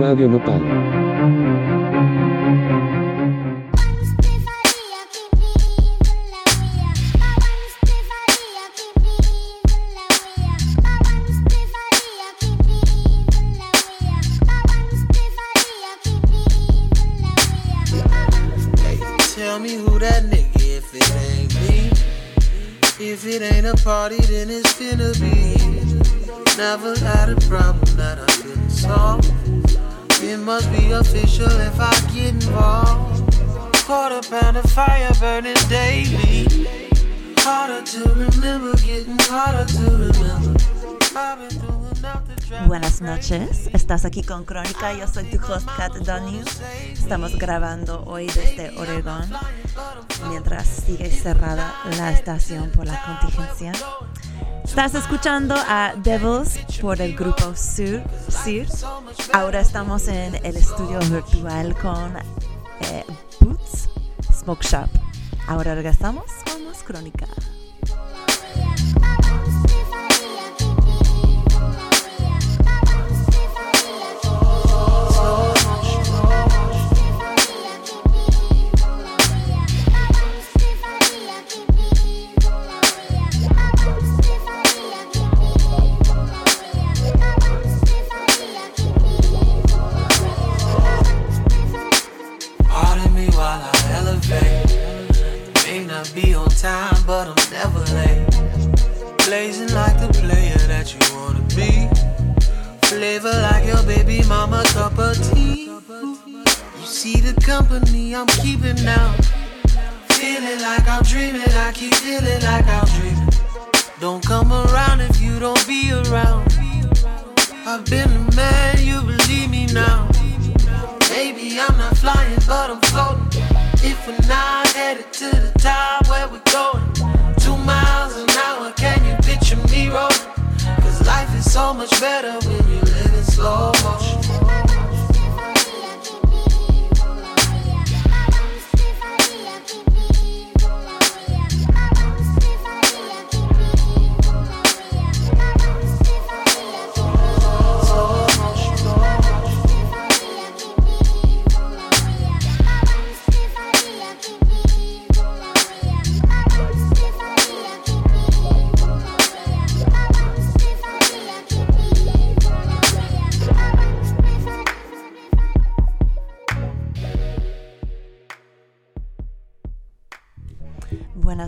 Radio Nopal. Buenas noches, estás aquí con Crónica, yo soy tu host Kat Donahue. Estamos grabando hoy desde Oregón, mientras sigue cerrada la estación por la contingencia. Estás escuchando a Devils por el grupo Sur, Sir. Ahora estamos en el estudio virtual con eh, Boots Smoke Shop. Ahora regresamos con más Crónica. Flavor like your baby mama cup of tea. You see the company I'm keeping now. Feeling like I'm dreaming, I keep feeling like I'm dreaming. Don't come around if you don't be around. I've been the man, you believe me now. Maybe I'm not flying, but I'm floating. If we're not headed to the top, where we going? Two miles an hour, can you picture me rolling? Life is so much better when you live in slow motion.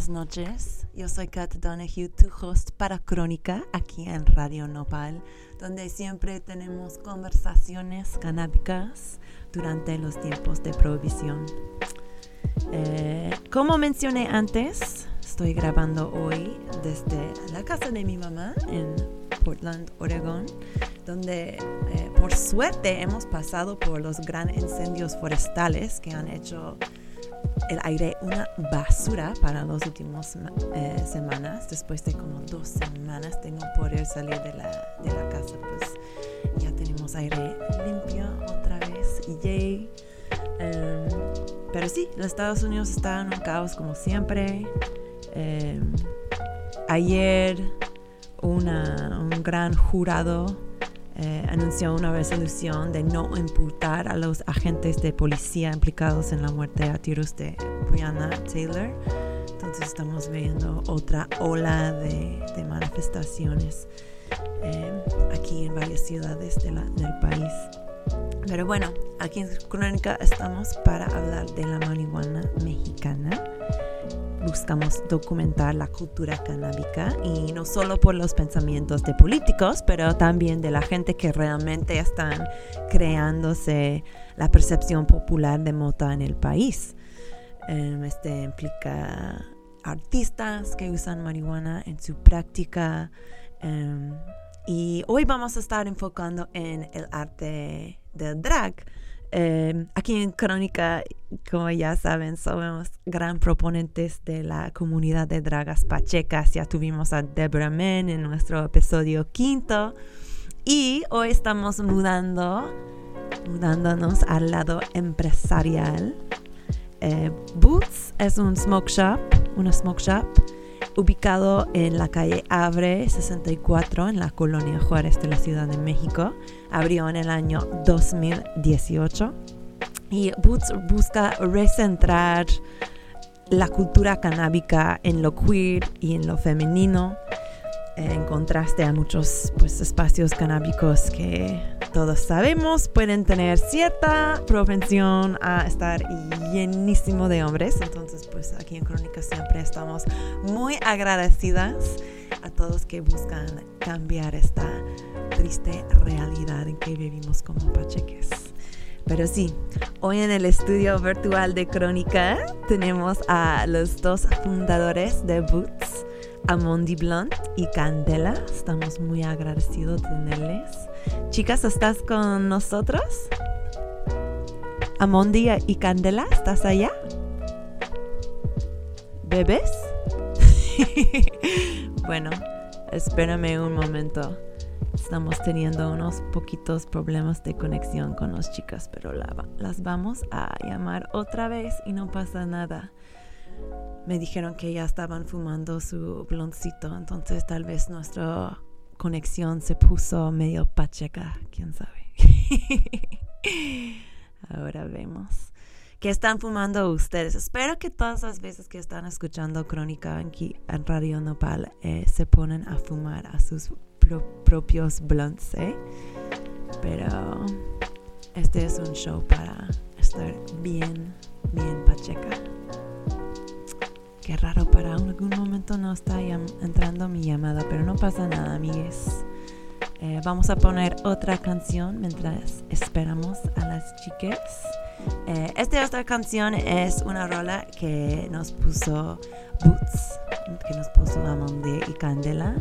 Buenas noches, yo soy Kat Donahue, tu host para Crónica aquí en Radio Nopal, donde siempre tenemos conversaciones canábicas durante los tiempos de prohibición. Eh, como mencioné antes, estoy grabando hoy desde la casa de mi mamá en Portland, Oregon, donde eh, por suerte hemos pasado por los grandes incendios forestales que han hecho el aire una basura para las últimas eh, semanas. Después de como dos semanas de no poder salir de la, de la casa, pues ya tenemos aire limpio otra vez. Yay. Em, pero sí, los Estados Unidos están en un caos como siempre. Em, ayer una- un gran jurado eh, anunció una resolución de no imputar a los agentes de policía implicados en la muerte a tiros de Breonna Taylor. Entonces estamos viendo otra ola de, de manifestaciones eh, aquí en varias ciudades de la- del país. Pero bueno, aquí en Crónica estamos para hablar de la marihuana mexicana buscamos documentar la cultura canábica y no solo por los pensamientos de políticos, pero también de la gente que realmente están creándose la percepción popular de mota en el país. Em, este implica artistas que usan marihuana en su práctica em, y hoy vamos a estar enfocando en el arte del drag. Eh, aquí en Crónica, como ya saben, somos gran proponentes de la comunidad de dragas pachecas. Ya tuvimos a Deborah Men en nuestro episodio quinto. Y hoy estamos mudando, mudándonos al lado empresarial. Eh, Boots es un smoke shop, una smoke shop ubicado en la calle Abre 64 en la colonia Juárez de la Ciudad de México. Abrió en el año 2018 y Boots busca recentrar la cultura canábica en lo queer y en lo femenino en contraste a muchos pues, espacios canábicos que todos sabemos pueden tener cierta propensión a estar llenísimo de hombres. Entonces, pues aquí en Crónica siempre estamos muy agradecidas a todos que buscan cambiar esta triste realidad en que vivimos como pacheques. Pero sí, hoy en el estudio virtual de Crónica tenemos a los dos fundadores de Boots Amondi Blunt y Candela. Estamos muy agradecidos de tenerles. Chicas, ¿estás con nosotros? Amondi y Candela, ¿estás allá? ¿Bebés? bueno, espérame un momento. Estamos teniendo unos poquitos problemas de conexión con las chicas, pero las vamos a llamar otra vez y no pasa nada me dijeron que ya estaban fumando su bloncito, entonces tal vez nuestra conexión se puso medio pacheca, quién sabe. Ahora vemos. ¿Qué están fumando ustedes? Espero que todas las veces que están escuchando Crónica aquí en Radio Nopal eh, se ponen a fumar a sus propios blunts, ¿eh? Pero este es un show para estar bien, bien pacheca. Qué raro, para algún momento no está entrando mi llamada, pero no pasa nada, amigues. Eh, vamos a poner otra canción mientras esperamos a las chicas. Eh, esta otra canción es una rola que nos puso Boots, que nos puso Amonde y Candela.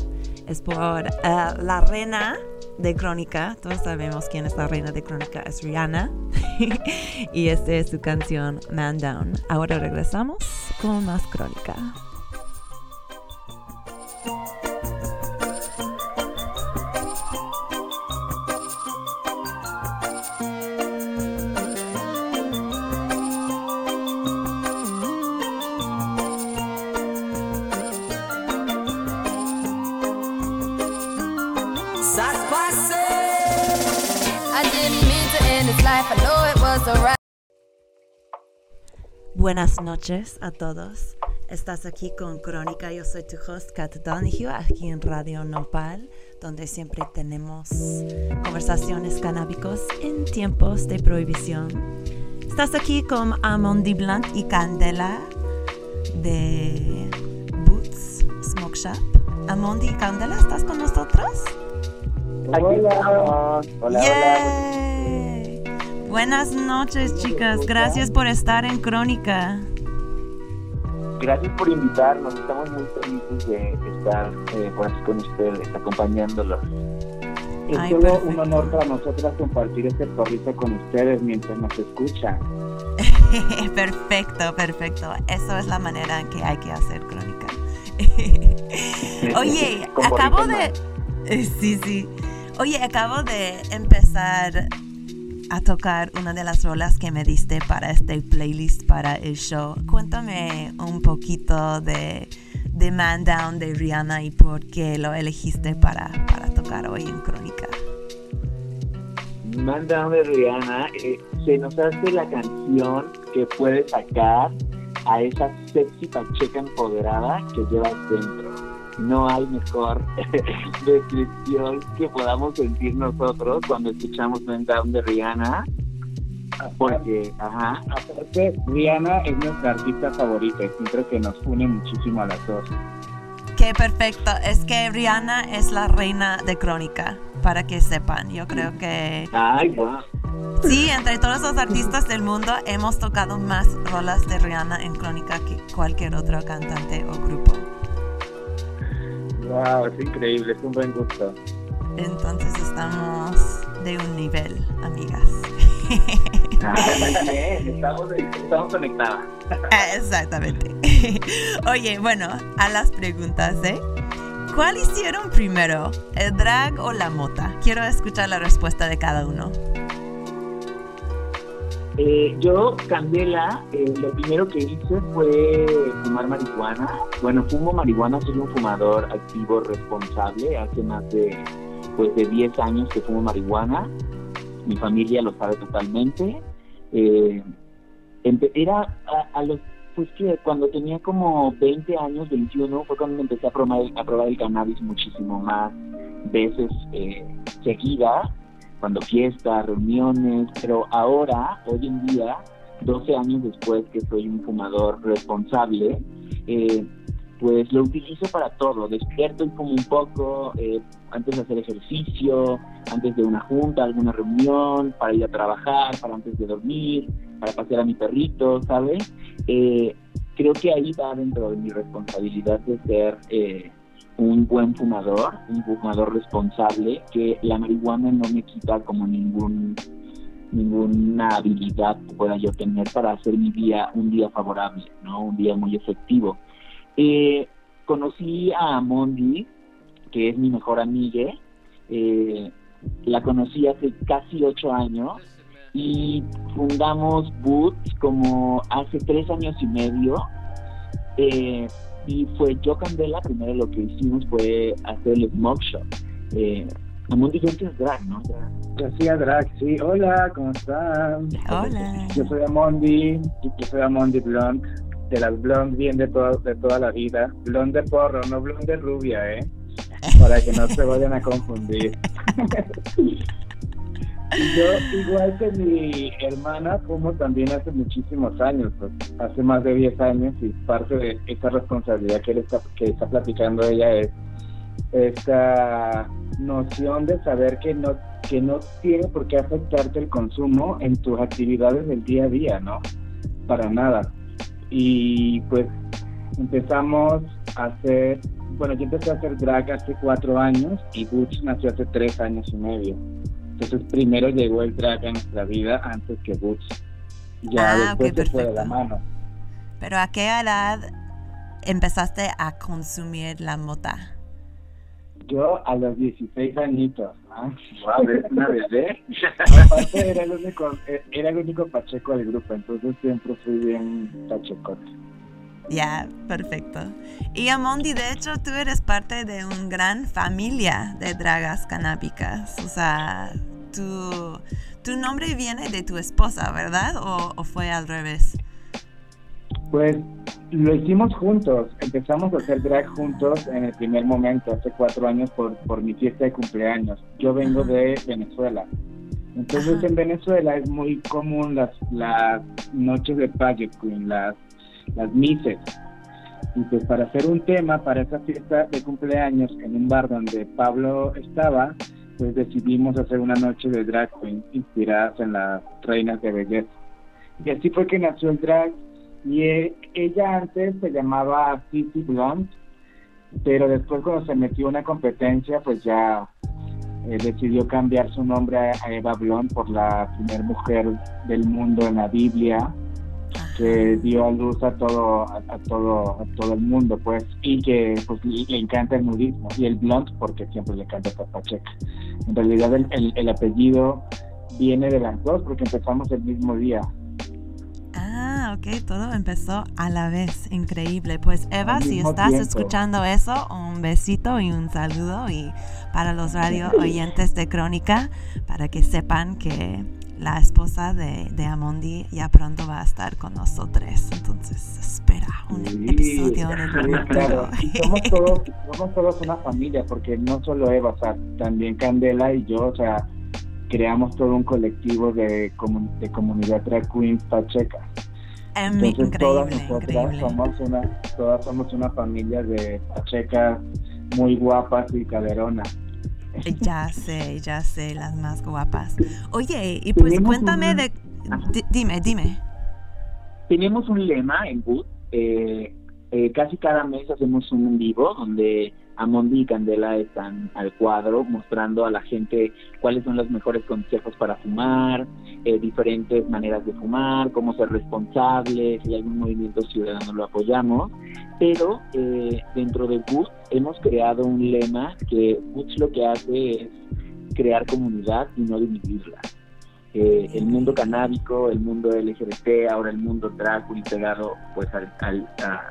Es por eh, la reina de Crónica. Todos sabemos quién es la reina de Crónica, es Rihanna. y esta es su canción Man Down. Ahora regresamos con más Crónica. Noches a todos. Estás aquí con Crónica. Yo soy tu host, Kat Donahue, aquí en Radio Nopal, donde siempre tenemos conversaciones canábicos en tiempos de prohibición. Estás aquí con Amondi Blunt y Candela de Boots Smoke Shop. Amondi y Candela, ¿estás con nosotros? Hola. Hola, hola. Buenas noches, chicas. Gracias por estar en Crónica. Gracias por invitarnos. Estamos muy felices de estar eh, con ustedes, acompañándolos. Es todo un honor para nosotras compartir este porrito con ustedes mientras nos escuchan. perfecto, perfecto. Eso es la manera en que hay que hacer crónica. Oye, acabo de... Sí, sí. Oye, acabo de empezar a tocar una de las rolas que me diste para este playlist para el show. Cuéntame un poquito de, de Man Down de Rihanna y por qué lo elegiste para, para tocar hoy en Crónica. Man Down de Rihanna eh, se nos hace la canción que puede sacar a esa sexy pacheca empoderada que llevas dentro no hay mejor descripción que podamos sentir nosotros cuando escuchamos Man Down de Rihanna. Porque, ajá. Aparte, Rihanna es nuestra artista favorita y creo que nos une muchísimo a las dos. Qué perfecto. Es que Rihanna es la reina de crónica, para que sepan. Yo creo que. Ay, wow. Sí, entre todos los artistas del mundo hemos tocado más rolas de Rihanna en crónica que cualquier otro cantante o grupo. Wow, es increíble, es un buen gusto. Entonces estamos de un nivel, amigas. Ah, estamos, estamos conectadas. Ah, exactamente. Oye, bueno, a las preguntas, ¿eh? ¿Cuál hicieron primero, el drag o la mota? Quiero escuchar la respuesta de cada uno. Eh, yo, Candela, eh, lo primero que hice fue fumar marihuana. Bueno, fumo marihuana, soy un fumador activo responsable. Hace más de, pues, de 10 años que fumo marihuana. Mi familia lo sabe totalmente. Eh, era a, los, pues que cuando tenía como 20 años, 21, fue cuando empecé a probar, a probar el cannabis muchísimo más veces eh, seguida cuando fiestas, reuniones, pero ahora, hoy en día, 12 años después que soy un fumador responsable, eh, pues lo utilizo para todo. Despierto y fumo un poco, eh, antes de hacer ejercicio, antes de una junta, alguna reunión, para ir a trabajar, para antes de dormir, para pasear a mi perrito, ¿sabes? Eh, creo que ahí va dentro de mi responsabilidad de ser un buen fumador, un fumador responsable, que la marihuana no me quita como ningún ninguna habilidad que pueda yo tener para hacer mi día un día favorable, ¿no? Un día muy efectivo. Eh, conocí a Mondi, que es mi mejor amiga, eh, la conocí hace casi ocho años y fundamos Boots como hace tres años y medio. Eh, y fue yo Candela, primero lo que hicimos fue hacer el smoke shop. Eh, Amundi es drag, ¿no? Yo hacía drag, sí. Hola, ¿cómo están? Hola. Yo soy Amondi, yo soy Amondi Blonde, de las blondes bien de, todo, de toda la vida. Blonde porro, no blonde rubia, ¿eh? Para que no se vayan a confundir. Yo, igual que mi hermana, como también hace muchísimos años, pues, hace más de 10 años, y parte de esa responsabilidad que, está, que está platicando ella es esta noción de saber que no, que no tiene por qué afectarte el consumo en tus actividades del día a día, ¿no? Para nada. Y pues empezamos a hacer, bueno, yo empecé a hacer drag hace cuatro años y Butch nació hace tres años y medio. Entonces primero llegó el drag a nuestra vida antes que Boots. Ya ah, después se fue de la mano. Pero ¿a qué edad empezaste a consumir la mota? Yo a los 16 añitos. Wow, una bebé. era el único, eh, era el único pacheco del grupo, entonces siempre fui bien pachecote. Ya, perfecto. Y Amondi, de hecho, tú eres parte de una gran familia de dragas canábicas. O sea, tu, tu nombre viene de tu esposa, ¿verdad? ¿O, fue al revés? Pues lo hicimos juntos. Empezamos a hacer drag juntos en el primer momento, hace cuatro años, por, por mi fiesta de cumpleaños. Yo vengo de Venezuela. Entonces en Venezuela es muy común las, las noches de pageant queen, las, las mises. Y pues para hacer un tema para esa fiesta de cumpleaños en un bar donde Pablo estaba, pues decidimos hacer una noche de drag queen inspiradas en las reinas de belleza. Y así fue que nació el drag. Y e, ella antes se llamaba City Blonde, pero después cuando se metió en una competencia, pues ya eh, decidió cambiar su nombre a Eva Blonde por la primera mujer del mundo en la Biblia que dio a luz a todo a, todo a todo el mundo pues y que pues le, encanta el nudismo y el blond porque siempre le encanta Pacheca en realidad el, el, apellido viene de las dos porque empezamos el mismo día. Ah, ok, todo empezó a la vez, increíble. Pues Eva, si estás escuchando eso, un besito y un saludo y para los radio oyentes de Crónica, para que sepan que la esposa de, de, Amondi ya pronto va a estar con nosotros. Entonces, espera un episodio en el claro. somos, todos, somos todos una familia, porque no solo Eva, o sea, también Candela y yo, o sea, creamos todo un colectivo de, de comunidad drag queens pacheca. Entonces, todas nosotras somos una, todas somos una familia de pachecas muy guapas y caderonas. Ya sé, ya sé, las más guapas. Oye, y pues cuéntame de... Dime, dime. Tenemos un lema en Boot. Eh, eh, casi cada mes hacemos un en vivo donde Amondi y Candela están al cuadro mostrando a la gente cuáles son los mejores consejos para fumar, eh, diferentes maneras de fumar, cómo ser responsable, si algún movimiento ciudadano lo apoyamos. Pero eh, dentro de Boots hemos creado un lema que Boots lo que hace es crear comunidad y no dividirla. Eh, el mundo canábico, el mundo LGBT, ahora el mundo drag y pegado pues al, al,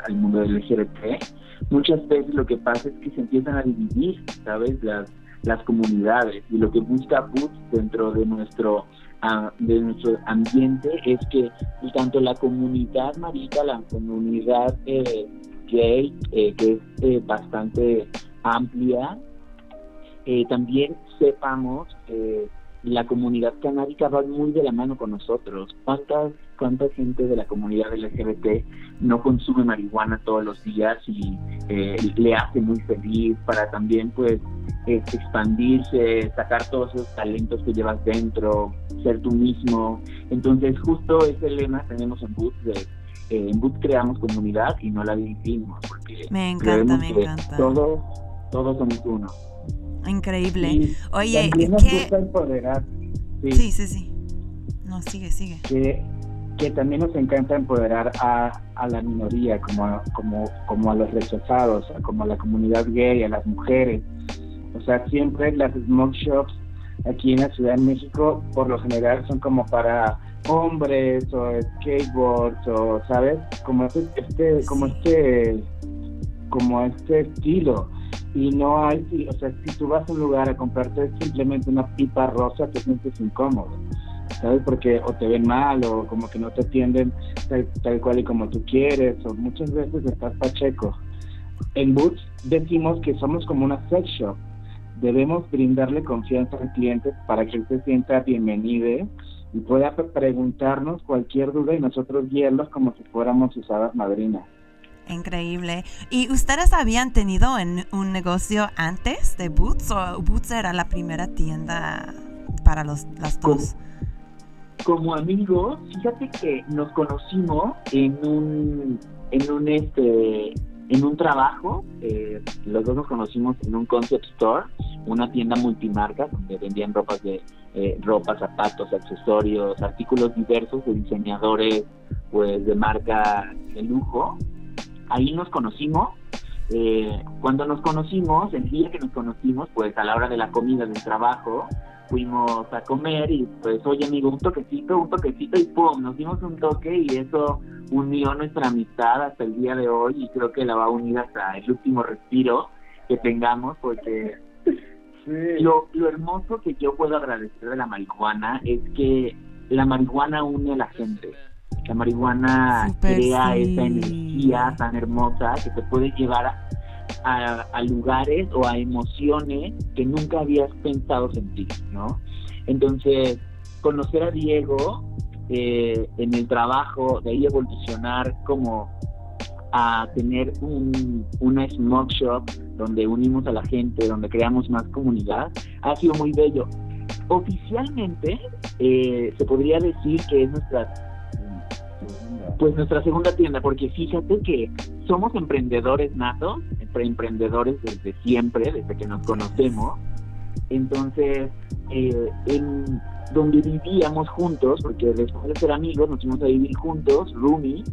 al mundo LGBT, muchas veces lo que pasa es que se empiezan a dividir, ¿sabes? Las, las comunidades y lo que busca Boots dentro de nuestro de nuestro ambiente es que tanto la comunidad marica, la comunidad eh, gay, eh, que es eh, bastante amplia, también sepamos la comunidad canábica va muy de la mano con nosotros. ¿Cuántas, cuánta gente de la comunidad LGBT no consume marihuana todos los días y le hace muy feliz para también pues expandirse, sacar todos esos talentos que llevas dentro, ser tú mismo. Entonces, justo ese lema tenemos en Boots de eh, en Boots creamos comunidad y no la dividimos, porque me encanta, me encanta. Todos, todos somos uno. Increíble. Oye, ¿qué? Sí. sí, sí, No, sigue, sigue. Que, que también nos encanta empoderar a, a la minoría, como, como, como a los rechazados, como a la comunidad gay, a las mujeres, o sea, siempre las smoke shops aquí en la Ciudad de México, por lo general, son como para hombres o skateboards o, ¿sabes? Como este, este como este, como este estilo. Y no hay, o sea, si tú vas a un lugar a comprarte simplemente una pipa rosa, te sientes incómodo. ¿sabes? Porque o te ven mal o como que no te atienden tal, tal, cual y como tú quieres o muchas veces estás pacheco. En Boots decimos que somos como una sex shop, debemos brindarle confianza al cliente para que él se sienta bienvenido y pueda preguntarnos cualquier duda y nosotros guiarlos como si fuéramos sus hadas madrinas. Increíble. ¿Y ustedes habían tenido en un negocio antes de Boots o Boots era la primera tienda para los, las dos? Como, como amigos, fíjate que nos conocimos en un en un este en un trabajo, eh, los dos nos conocimos en un concept store, una tienda multimarca donde vendían ropas de eh, ropa, zapatos, accesorios, artículos diversos de diseñadores, pues de marca de lujo. Ahí nos conocimos. Eh, cuando nos conocimos, el día que nos conocimos, pues a la hora de la comida del trabajo, fuimos a comer y pues, oye amigo, un toquecito, un toquecito y pum, nos dimos un toque y eso unió nuestra amistad hasta el día de hoy y creo que la va a unir hasta el último respiro que tengamos porque lo, lo hermoso que yo puedo agradecer de la marihuana es que la marihuana une a la gente. La marihuana crea esa energía tan hermosa que te puede llevar a a, lugares o a emociones que nunca habías pensado sentir, ¿no? Entonces, conocer a Diego eh, en el trabajo, de ahí evolucionar como a tener un, una smoke shop donde unimos a la gente, donde creamos más comunidad, ha sido muy bello. Oficialmente eh, se podría decir que es nuestra pues nuestra segunda tienda, porque fíjate que somos emprendedores natos, emprendedores desde siempre, desde que nos conocemos. Entonces, eh, en donde vivíamos juntos, porque después de ser amigos nos fuimos a vivir juntos, Rumi,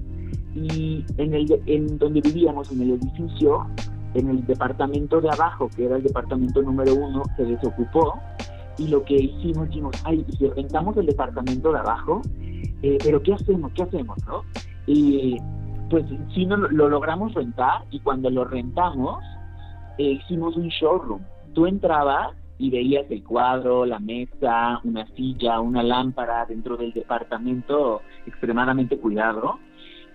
y en, el, en donde vivíamos, en el edificio, en el departamento de abajo, que era el departamento número uno, se desocupó, y lo que hicimos, dijimos, ay, si rentamos el departamento de abajo, eh, pero ¿qué hacemos? ¿Qué hacemos? ¿no? Y pues sí no, lo logramos rentar y cuando lo rentamos eh, hicimos un showroom. Tú entrabas y veías el cuadro, la mesa, una silla, una lámpara dentro del departamento extremadamente cuidado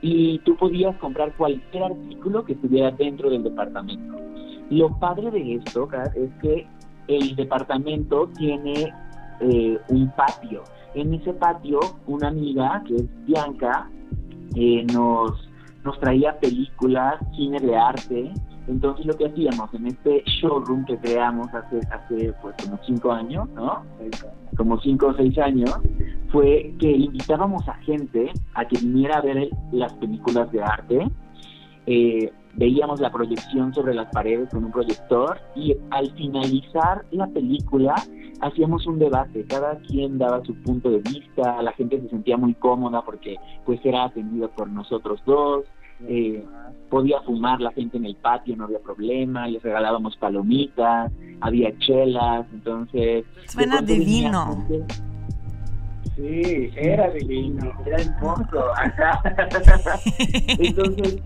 y tú podías comprar cualquier artículo que estuviera dentro del departamento. Lo padre de esto es que el departamento tiene eh, un patio. En ese patio, una amiga, que es Bianca, eh, nos, nos traía películas, cine de arte. Entonces lo que hacíamos en este showroom que creamos hace, hace pues como cinco años, ¿no? Como cinco o seis años, fue que invitábamos a gente a que viniera a ver las películas de arte. Eh, veíamos la proyección sobre las paredes con un proyector y al finalizar la película hacíamos un debate, cada quien daba su punto de vista, la gente se sentía muy cómoda porque pues era atendida por nosotros dos, eh, podía fumar la gente en el patio, no había problema, les regalábamos palomitas, había chelas, entonces... Suena divino. Sí, era divino, era hermoso. Entonces,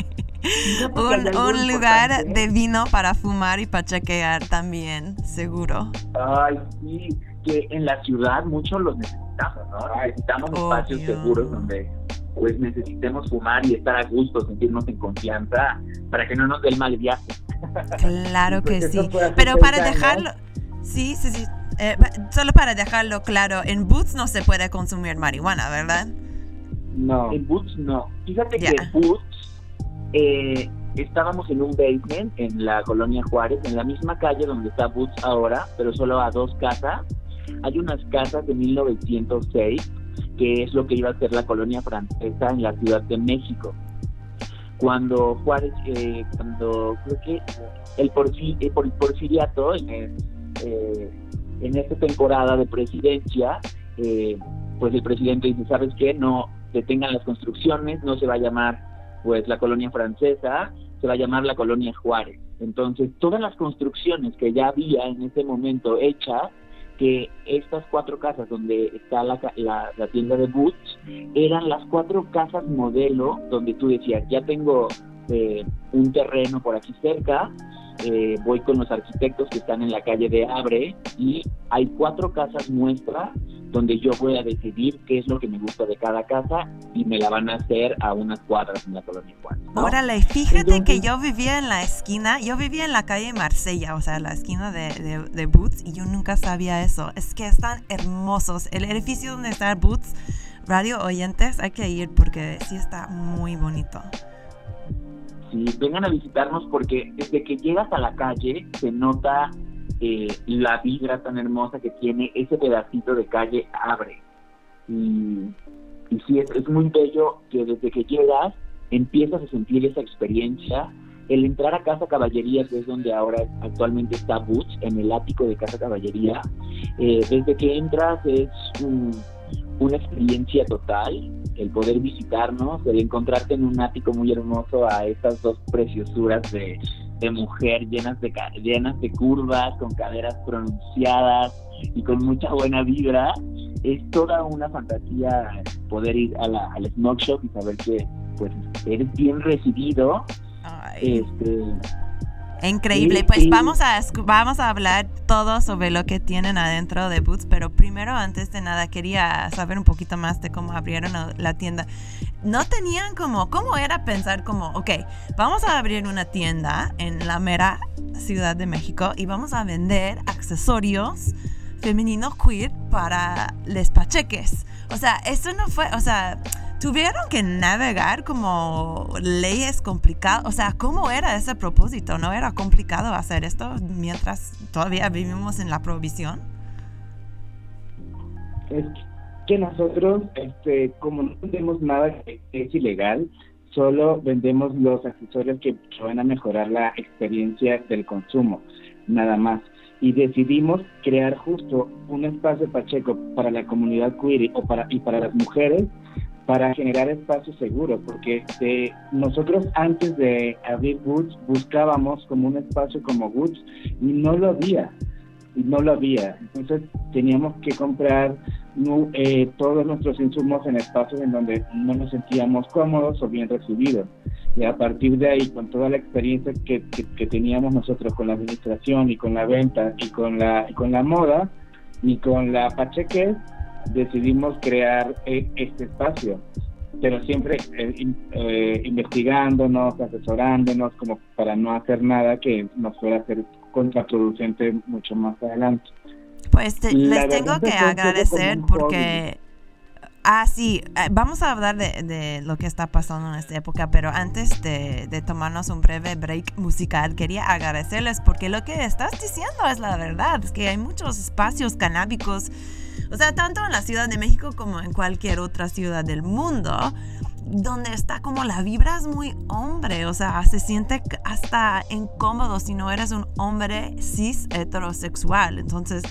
un, un lugar de vino para fumar y para chequear también, seguro. Ay, sí, que en la ciudad muchos los necesitamos, ¿no? Necesitamos espacios seguros donde pues necesitemos fumar y estar a gusto, sentirnos en confianza para que no nos dé el mal viaje. Claro que sí. Pero para dejarlo, sí, sí, sí. Eh, solo para dejarlo claro, en Boots no se puede consumir marihuana, ¿verdad? No. En Boots no. Fíjate que en Boots eh, estábamos en un basement en la colonia Juárez, en la misma calle donde está Boots ahora, pero solo a dos casas. Hay unas casas de 1906 que es lo que iba a ser la colonia francesa en la Ciudad de México. Cuando Juárez, eh, cuando creo que el, eh, porfiriato, en, eh, en esta temporada de presidencia, pues el presidente dice, ¿sabes qué? No detengan las construcciones, no se va a llamar pues la colonia francesa, se va a llamar la colonia Juárez. Entonces, todas las construcciones que ya había en ese momento hechas que estas cuatro casas donde está la, la, tienda de Boots eran las cuatro casas modelo donde tú decías, ya tengo eh, un terreno por aquí cerca, eh, voy con los arquitectos que están en la calle de Abre y hay cuatro casas muestras donde yo voy a decidir qué es lo que me gusta de cada casa y me la van a hacer a unas cuadras en la colonia Juan. Órale, fíjate que yo vivía en la esquina, yo vivía en la calle Marsella, o sea, la esquina de, de, Boots, y yo nunca sabía eso. Es que están hermosos. El edificio donde está Boots, radio oyentes, hay que ir porque sí está muy bonito. Sí, vengan a visitarnos porque desde que llegas a la calle se nota eh, la vibra tan hermosa que tiene ese pedacito de calle abre. Y, sí, es, muy bello que desde que llegas empiezas a sentir esa experiencia. El entrar a Casa Caballería, que es donde ahora actualmente está Boots, en el ático de Casa Caballería, eh, desde que entras es una experiencia total el poder visitarnos, el encontrarte en un ático muy hermoso a estas dos preciosuras de, de mujer llenas de, llenas de curvas, con caderas pronunciadas y con mucha buena vibra. Es toda una fantasía poder ir a la, al smoke shop y saber que pues eres bien recibido. Este, Increíble. Pues vamos a vamos a hablar todo sobre lo que tienen adentro de Boots, pero primero antes de nada quería saber un poquito más de cómo abrieron la tienda. No tenían como cómo era pensar como, ok, vamos a abrir una tienda en la mera Ciudad de México y vamos a vender accesorios femeninos queer para les pacheques. O sea, eso no fue, o sea, tuvieron que navegar como leyes complicadas. O sea, ¿cómo era ese propósito? ¿No era complicado hacer esto mientras todavía vivimos en la provisión? Es que nosotros, este, como no vendemos nada que es ilegal, solo vendemos los accesorios que van a mejorar la experiencia del consumo, nada más. Y decidimos crear justo un espacio Pacheco para la comunidad queer o para, y para las mujeres para generar espacios seguros, porque este, nosotros antes de abrir Goods buscábamos como un espacio como Goods y no lo había, y no lo había. Entonces teníamos que comprar eh, todos nuestros insumos en espacios en donde no nos sentíamos cómodos o bien recibidos. Y a partir de ahí, con toda la experiencia que, que, teníamos nosotros con la administración y con la venta y con la, y con la moda y con la pacheque, decidimos crear eh, este espacio, pero siempre eh, eh, investigándonos, asesorándonos, como para no hacer nada que nos fuera a ser contraproducente mucho más adelante. Pues les tengo que agradecer porque... Ah, sí, vamos a hablar de, lo que está pasando en esta época, pero antes de, de, tomarnos un breve break musical, quería agradecerles porque lo que estás diciendo es la verdad, es que hay muchos espacios canábicos o sea, tanto en la Ciudad de México como en cualquier otra ciudad del mundo, donde está como la vibra es muy hombre, o sea, se siente hasta incómodo si no eres un hombre cis heterosexual. Entonces,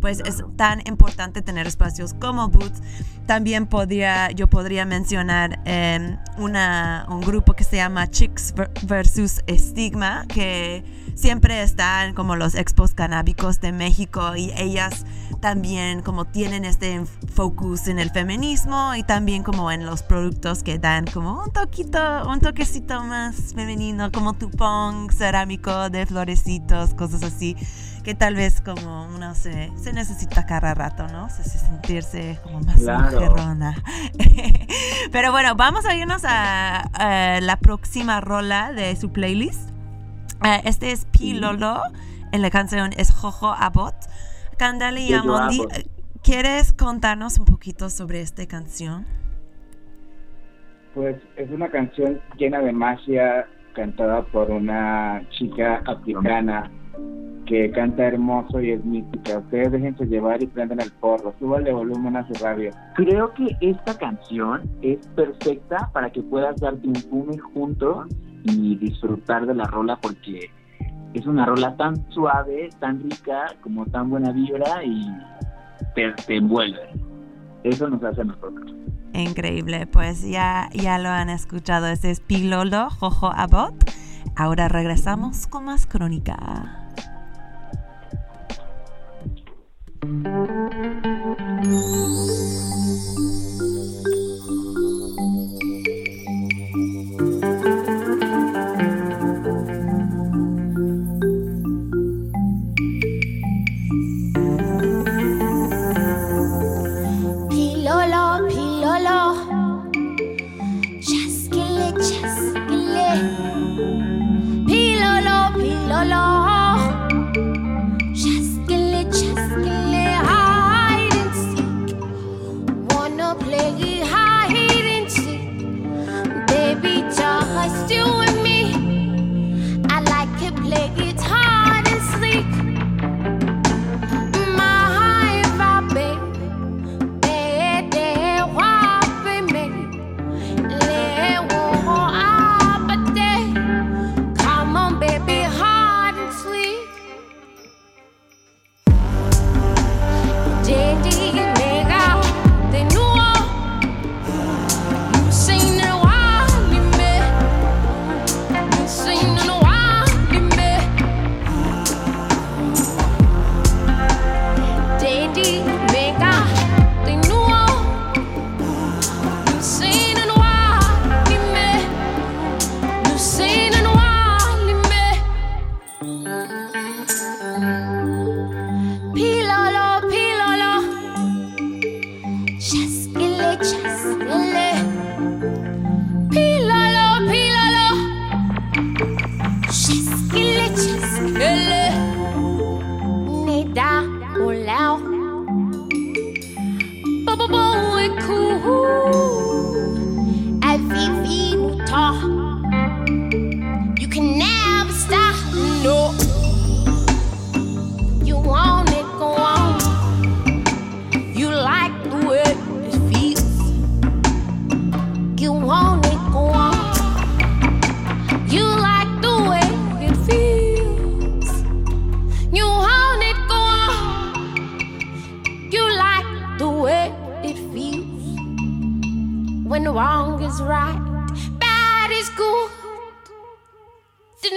pues es tan importante tener espacios como Boots. También podría, yo podría mencionar em, una, un grupo que se llama Chicks versus Estigma, que siempre están como los expos canábicos de México y ellas también como tienen este focus en el feminismo y también como en los productos que dan como un toquito, un toquecito más femenino, como tupón cerámico de florecitos, cosas así, que tal vez como uno se, se necesita cada rato, ¿no? Se, sentirse como más mujerona. Pero bueno, vamos a irnos a, la próxima rola de su playlist. Uh, este es Pilolo, en la canción es Jojo Abot. Candale y Amondi, ¿quieres contarnos un poquito sobre esta canción? Pues es una canción llena de magia, cantada por una chica africana que canta hermoso y es mística. Ustedes déjense llevar y prenden el porro. Súbale volumen a su radio. Creo que esta canción es perfecta para que puedas darte un fume juntos y disfrutar de la rola porque es una rola tan suave, tan rica, como tan buena vibra y te, envuelve. Eso nos hace a nosotros. Increíble, pues ya, ya lo han escuchado. Este es Pilolo Jojo Abot. Ahora regresamos con más crónica. Thank you. Pilolo, pilolo. just chaskele, hide and seek. Wanna play hide and seek. Baby, just you wrong is right, bad is good. The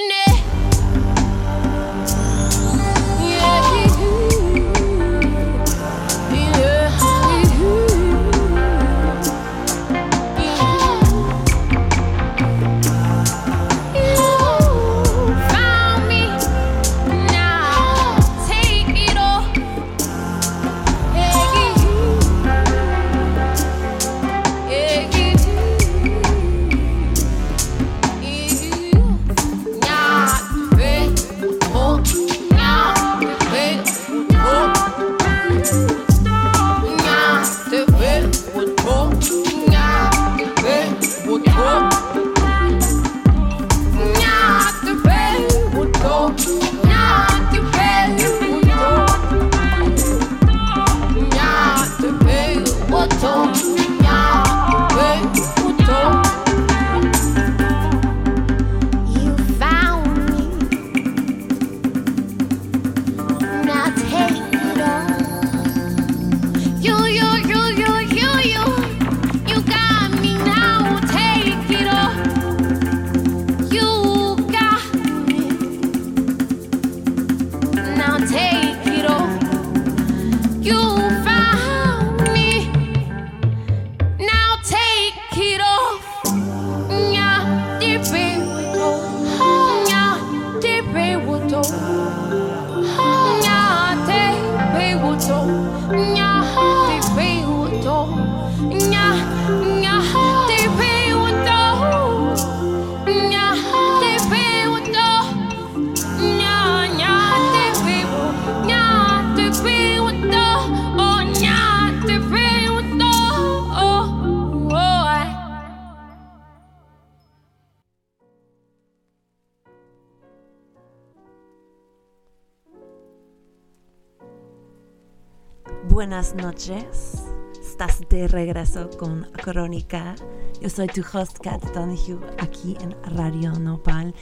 buenas noches. Estás de regreso con Crónica. Yo soy tu host, Kat Donahue, aquí en Radio Nopal.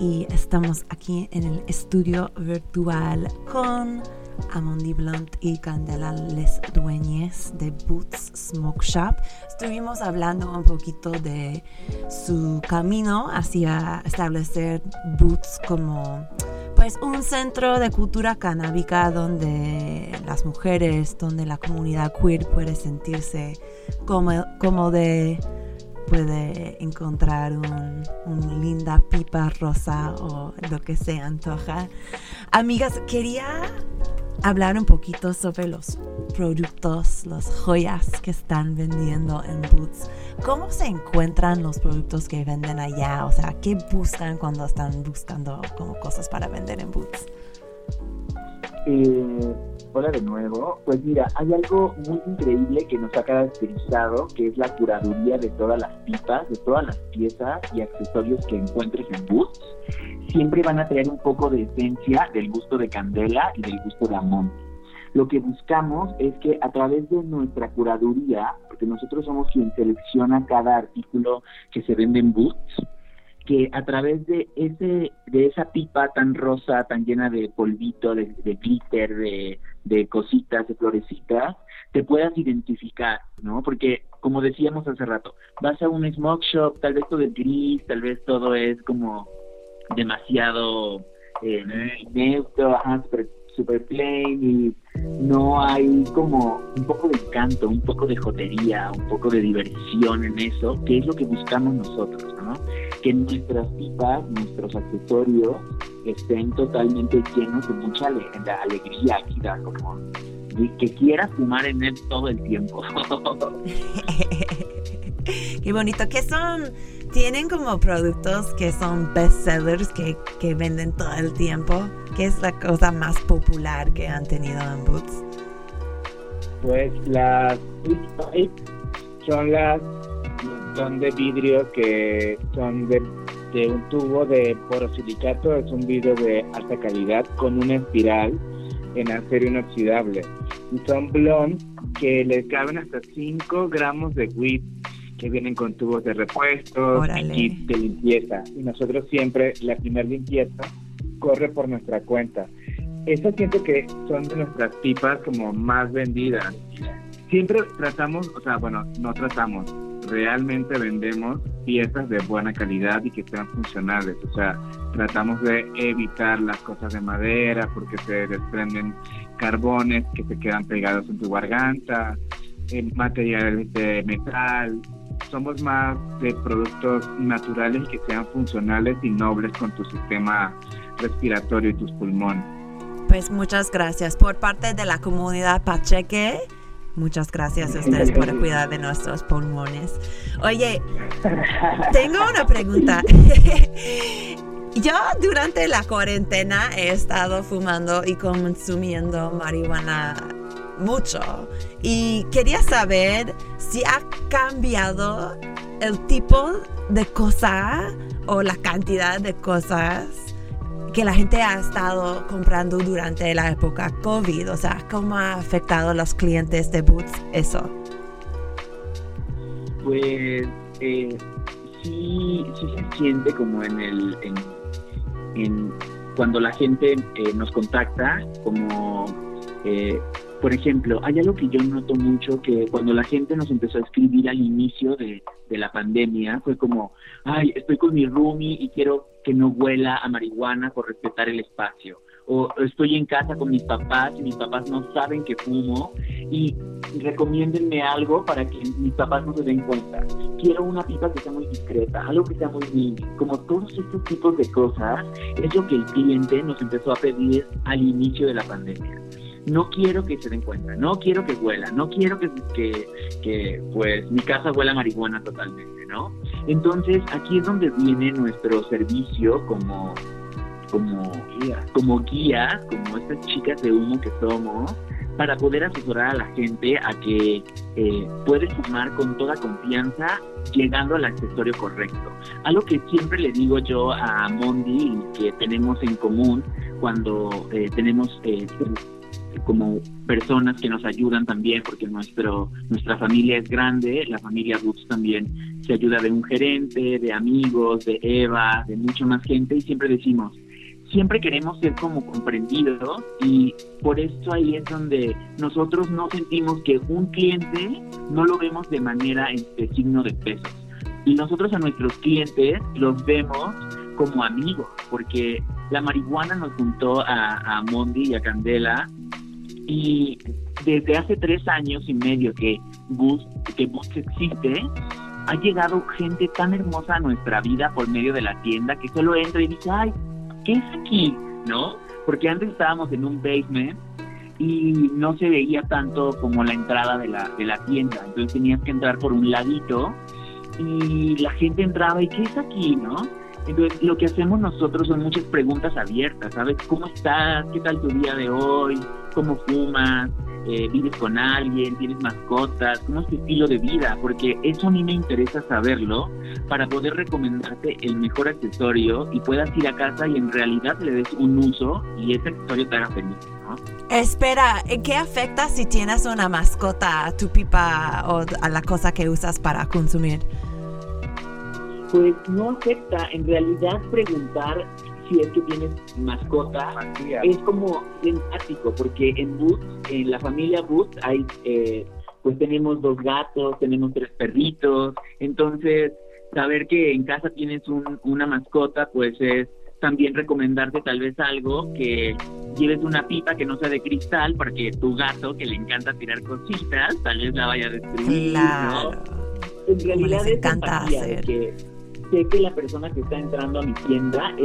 Y estamos aquí en el estudio virtual con Amondi Blunt y Candela Les Dueñes de Boots Smoke Shop. Estuvimos hablando un poquito de su camino hacia establecer Boots como pues un centro de cultura canábica donde las mujeres, donde la comunidad queer puede sentirse como, de puede encontrar un, linda pipa rosa o lo que se antoja. Amigas, quería hablar un poquito sobre los productos, las joyas que están vendiendo en Boots. ¿Cómo se encuentran los productos que venden allá? O sea, ¿qué buscan cuando están buscando como cosas para vender en Boots? Eh, hola de nuevo. Pues mira, hay algo muy increíble que nos ha caracterizado, que es la curaduría de todas las pipas, de todas las piezas y accesorios que encuentres en Boots. Siempre van a traer un poco de esencia del gusto de Candela y del gusto de Amon. Lo que buscamos es que a través de nuestra curaduría, porque nosotros somos quien selecciona cada artículo que se vende en Boots, que a través de ese de esa pipa tan rosa, tan llena de polvito, de, glitter, de, de, cositas, de florecitas, te puedas identificar, ¿no? Porque, como decíamos hace rato, vas a un smoke shop, tal vez todo es gris, tal vez todo es como demasiado eh, neutro, ajá, super plain y no hay como un poco de encanto, un poco de jotería, un poco de diversión en eso, que es lo que buscamos nosotros, ¿no? Que nuestras pipas, nuestros accesorios estén totalmente llenos de mucha alegría, da como que quieras fumar en él todo el tiempo. Qué bonito, que son tienen como productos que son bestsellers que, que venden todo el tiempo. ¿Qué es la cosa más popular que han tenido en Boots? Pues las son las son de vidrio que son de, de un tubo de porosilicato, es un vidrio de alta calidad con una espiral en acero inoxidable. Y son blondes que le caben hasta 5 gramos de weed que vienen con tubos de repuesto y kits de limpieza. Y nosotros siempre, la primera limpieza corre por nuestra cuenta. Esas siento que son de nuestras pipas como más vendidas. Siempre tratamos, o sea, bueno, no tratamos, realmente vendemos piezas de buena calidad y que sean funcionales. O sea, tratamos de evitar las cosas de madera porque se desprenden carbones que se quedan pegados en tu garganta, materiales de metal, somos más de productos naturales que sean funcionales y nobles con tu sistema respiratorio y tus pulmones. Pues muchas gracias por parte de la comunidad Pacheque. Muchas gracias a ustedes por cuidar de nuestros pulmones. Oye, tengo una pregunta. Yo durante la cuarentena he estado fumando y consumiendo marihuana mucho. Y quería saber si ha cambiado el tipo de cosa o la cantidad de cosas que la gente ha estado comprando durante la época COVID. O sea, ¿cómo ha afectado a los clientes de Boots eso? Pues eh, sí, sí se siente como en el... En, cuando la gente eh, nos contacta, como eh, por ejemplo, hay algo que yo noto mucho que cuando la gente nos empezó a escribir al inicio de, la pandemia, fue como, ay, estoy con mi roomie y quiero que no huela a marihuana por respetar el espacio. o estoy en casa con mis papás y mis papás no saben que fumo y recomiéndenme algo para que mis papás no se den cuenta. Quiero una pipa que sea muy discreta, algo que sea muy mini. Como todos estos tipos de cosas, es lo que el cliente nos empezó a pedir al inicio de la pandemia no quiero que se den cuenta, no quiero que huela, no quiero que, que, que, pues mi casa huela marihuana totalmente, ¿no? Entonces aquí es donde viene nuestro servicio como como guía, como guía, como estas chicas de humo que somos, para poder asesorar a la gente a que eh, puede fumar con toda confianza llegando al accesorio correcto. Algo que siempre le digo yo a Mondi y que tenemos en común cuando eh, tenemos eh, como personas que nos ayudan también, porque nuestro, nuestra familia es grande, la familia Boots también se ayuda de un gerente, de amigos, de Eva, de mucha más gente, y siempre decimos, siempre queremos ser como comprendidos y por eso ahí es donde nosotros no sentimos que un cliente no lo vemos de manera de signo de pesos. Y nosotros a nuestros clientes los vemos como amigos, porque la marihuana nos juntó a, a Mondi y a Candela y desde hace tres años y medio que Bus, que Bus existe, ha llegado gente tan hermosa a nuestra vida por medio de la tienda que solo entra y dice, ay, ¿qué es aquí? ¿No? Porque antes estábamos en un basement y no se veía tanto como la entrada de la, de la tienda. Entonces tenías que entrar por un ladito y la gente entraba y ¿qué es aquí? ¿No? Entonces lo que hacemos nosotros son muchas preguntas abiertas, ¿sabes? ¿Cómo estás? ¿Qué tal tu día de hoy? ¿Cómo fumas? Eh, vives con alguien, tienes mascotas, cómo es tu estilo de vida, porque eso a mí me interesa saberlo para poder recomendarte el mejor accesorio y puedas ir a casa y en realidad le des un uso y ese accesorio te haga feliz. ¿no? Espera, ¿en qué afecta si tienes una mascota a tu pipa o a la cosa que usas para consumir? Pues no afecta, en realidad preguntar si es que tienes mascota, es como empático, porque en Boots, en la familia Boots, hay, eh, pues tenemos dos gatos, tenemos tres perritos, entonces saber que en casa tienes un, una mascota, pues es también recomendarte tal vez algo que lleves una pipa que no sea de cristal para que tu gato, que le encanta tirar cositas, tal vez la vaya a destruir. Claro. En realidad es encanta hacer. que sé que la persona que está entrando a mi tienda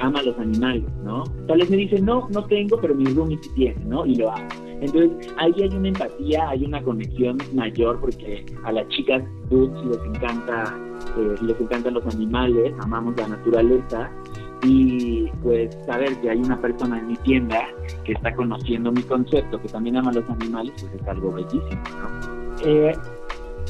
ama a los animales, ¿no? Tal vez me dice, no, no tengo, pero mi roomie sí tiene, ¿no? Y lo hago. Entonces, ahí hay una empatía, hay una conexión mayor porque a las chicas dudes les encanta, eh, les encantan los animales, amamos la naturaleza y pues saber que hay una persona en mi tienda que está conociendo mi concepto, que también ama los animales, pues es algo bellísimo, ¿no? Eh,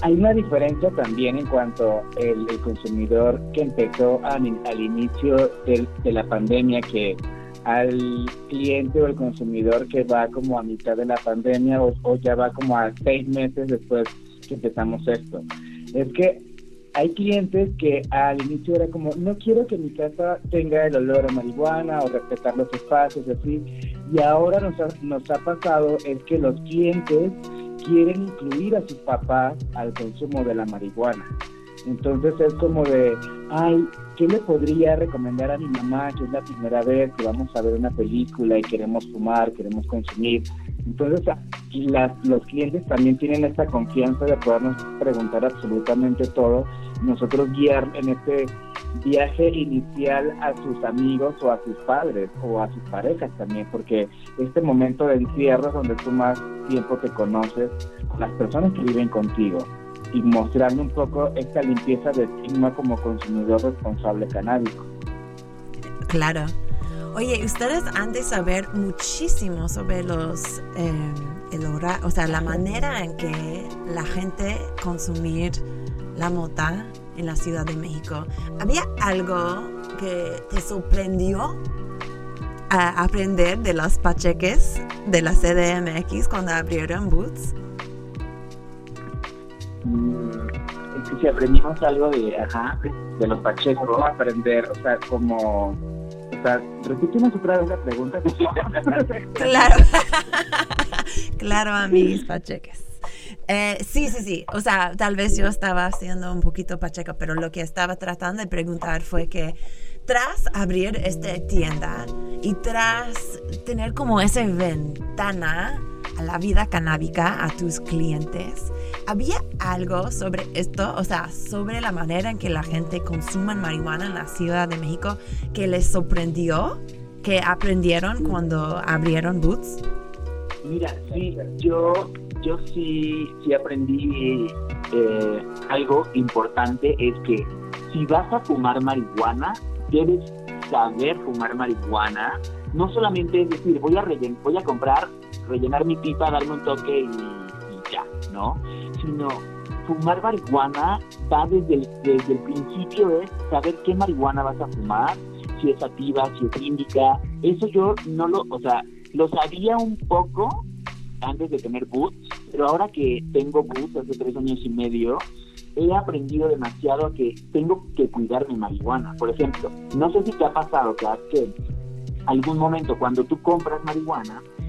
hay una diferencia también en cuanto el, el consumidor que empezó a- al inicio del- de la pandemia, que al cliente o el consumidor que va como a mitad de la pandemia o, o ya va como a seis meses después que empezamos esto. Es que hay clientes que al inicio era como, no quiero que mi casa tenga el olor a marihuana o respetar los espacios así. Y ahora nos ha, nos ha pasado es que los clientes quieren incluir a sus papás al consumo de la marihuana. Entonces es como de, ay, ¿qué le podría recomendar a mi mamá que es la primera vez que vamos a ver una película y queremos fumar, queremos consumir? Entonces a- y las, los clientes también tienen esta confianza de podernos preguntar absolutamente todo, nosotros guiar en este viaje inicial a sus amigos o a sus padres o a sus parejas también, porque este momento de encierro es donde tú más tiempo te conoces con las personas que viven contigo y mostrarle un poco esta limpieza de estigma como consumidor responsable canábico. Claro. Oye, ustedes han de saber muchísimo sobre los, eh, el hora- o sea, la manera en que la gente consumir la mota en la Ciudad de México. ¿Había algo que te sorprendió a aprender de los pacheques de la CDMX cuando abrieron Boots? Mm, si aprendimos algo de, ajá, de los pachecos, ¿Cómo aprender? O sea, como... O sea, repítenos otra vez la pregunta. Claro. claro, amigos pacheques. Eh, sí, sí, sí. O sea, tal vez yo estaba siendo un poquito pacheca, pero lo que estaba tratando de preguntar fue que tras abrir esta tienda y tras tener como esa ventana a la vida canábica a tus clientes, ¿había algo sobre esto, o sea, sobre la manera en que la gente consume marihuana en la Ciudad de México que les sorprendió, que aprendieron cuando abrieron Boots? Mira, sí, yo, yo sí, sí aprendí eh, algo importante, es que si vas a fumar marihuana, debes saber fumar marihuana. No solamente es decir, voy a, voy a comprar, rellenar mi pipa, darme un toque y, ya, ¿no? Sino fumar marihuana va desde el, desde el principio, es saber qué marihuana vas a fumar, si es activa, si es índica. Eso yo no lo, o sea, lo sabía un poco antes de tener Boots, pero ahora que tengo Boots hace tres años y medio, he aprendido demasiado a que tengo que cuidar mi marihuana. Por ejemplo, no sé si te ha pasado, que algún momento cuando tú compras marihuana y